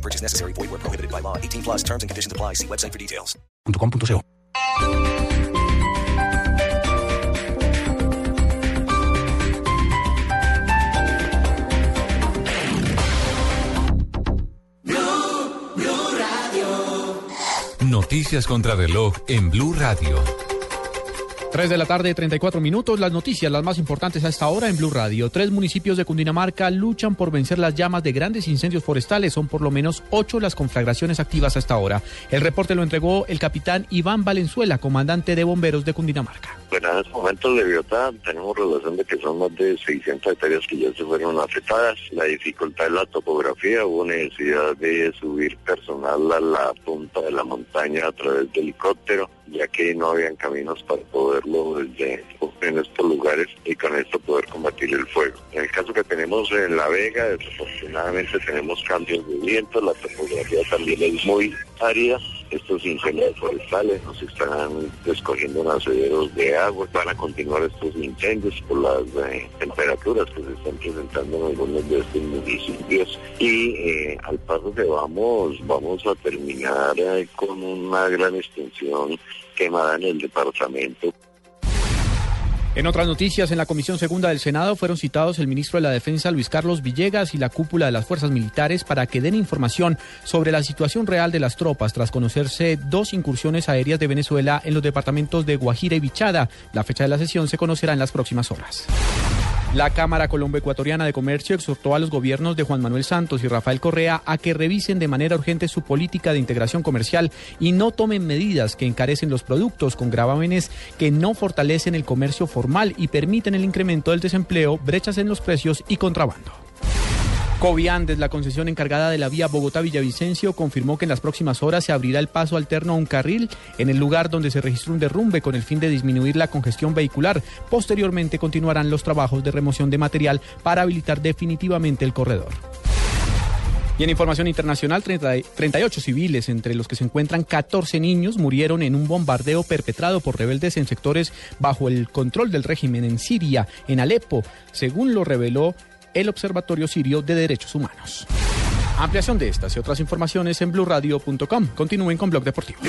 No purchase necessary. Void where prohibited by law. 18 plus terms and conditions apply. See website for details. .com.co. Noticias contra reloj en Blue Radio. 3 de la tarde, 34 minutos. Las noticias, las más importantes a esta hora en Blue Radio. Tres municipios de Cundinamarca luchan por vencer las llamas de grandes incendios forestales. Son por lo menos ocho las conflagraciones activas a esta hora. El reporte lo entregó el capitán Iván Valenzuela, comandante de bomberos de Cundinamarca. Bueno, en estos momentos de tenemos relación de que son más de 600 hectáreas que ya se fueron afectadas. La dificultad de la topografía, hubo necesidad de subir personal a la punta de la montaña a través de helicóptero, ya que no habían caminos para poderlo desde en La Vega, desafortunadamente tenemos cambios de viento, la topografía también es muy árida estos incendios forestales nos están descogiendo nacederos de agua. Van a continuar estos incendios por las eh, temperaturas que se están presentando en algunos de estos municipios. Y eh, al paso que vamos, vamos a terminar eh, con una gran extensión quemada en el departamento. En otras noticias, en la Comisión Segunda del Senado fueron citados el ministro de la Defensa Luis Carlos Villegas y la cúpula de las fuerzas militares para que den información sobre la situación real de las tropas tras conocerse dos incursiones aéreas de Venezuela en los departamentos de Guajira y Bichada. La fecha de la sesión se conocerá en las próximas horas. La Cámara Colombo-Ecuatoriana de Comercio exhortó a los gobiernos de Juan Manuel Santos y Rafael Correa a que revisen de manera urgente su política de integración comercial y no tomen medidas que encarecen los productos con gravámenes que no fortalecen el comercio formal y permiten el incremento del desempleo, brechas en los precios y contrabando. Coviandes, la concesión encargada de la vía Bogotá-Villavicencio, confirmó que en las próximas horas se abrirá el paso alterno a un carril en el lugar donde se registró un derrumbe con el fin de disminuir la congestión vehicular. Posteriormente continuarán los trabajos de remoción de material para habilitar definitivamente el corredor. Y en información internacional, 30 38 civiles, entre los que se encuentran 14 niños, murieron en un bombardeo perpetrado por rebeldes en sectores bajo el control del régimen en Siria, en Alepo, según lo reveló el Observatorio Sirio de Derechos Humanos. Ampliación de estas y otras informaciones en blurradio.com. Continúen con Blog Deportivo.